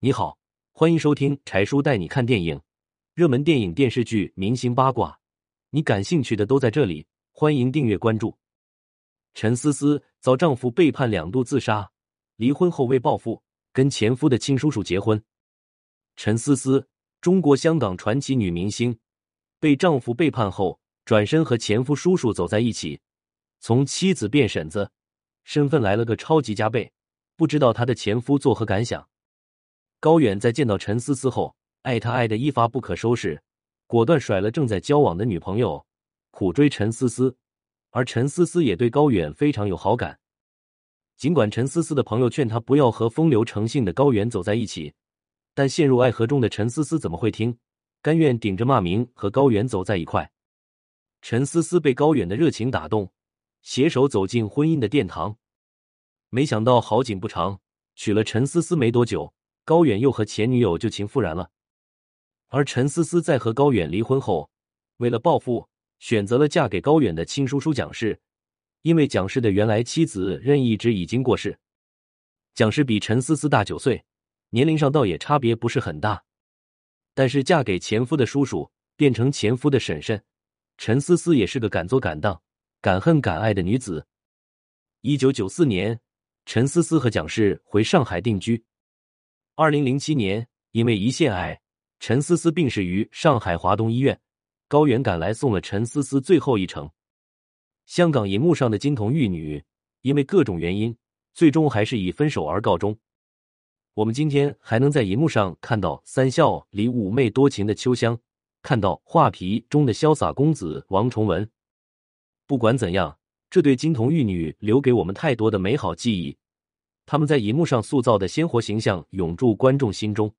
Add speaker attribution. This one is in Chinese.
Speaker 1: 你好，欢迎收听柴叔带你看电影，热门电影、电视剧、明星八卦，你感兴趣的都在这里。欢迎订阅关注。陈思思遭丈夫背叛两度自杀，离婚后为报复跟前夫的亲叔叔结婚。陈思思，中国香港传奇女明星，被丈夫背叛后，转身和前夫叔叔走在一起，从妻子变婶子，身份来了个超级加倍。不知道她的前夫作何感想？高远在见到陈思思后，爱她爱的一发不可收拾，果断甩了正在交往的女朋友。苦追陈思思，而陈思思也对高远非常有好感。尽管陈思思的朋友劝她不要和风流成性的高远走在一起，但陷入爱河中的陈思思怎么会听？甘愿顶着骂名和高远走在一块。陈思思被高远的热情打动，携手走进婚姻的殿堂。没想到好景不长，娶了陈思思没多久，高远又和前女友旧情复燃了。而陈思思在和高远离婚后，为了报复。选择了嫁给高远的亲叔叔蒋氏，因为蒋氏的原来妻子任义之已经过世。蒋氏比陈思思大九岁，年龄上倒也差别不是很大。但是嫁给前夫的叔叔，变成前夫的婶婶，陈思思也是个敢做敢当、敢恨敢爱的女子。一九九四年，陈思思和蒋氏回上海定居。二零零七年，因为胰腺癌，陈思思病逝于上海华东医院。高远赶来送了陈思思最后一程。香港银幕上的金童玉女，因为各种原因，最终还是以分手而告终。我们今天还能在银幕上看到《三笑》里妩媚多情的秋香，看到《画皮》中的潇洒公子王崇文。不管怎样，这对金童玉女留给我们太多的美好记忆，他们在银幕上塑造的鲜活形象永驻观众心中。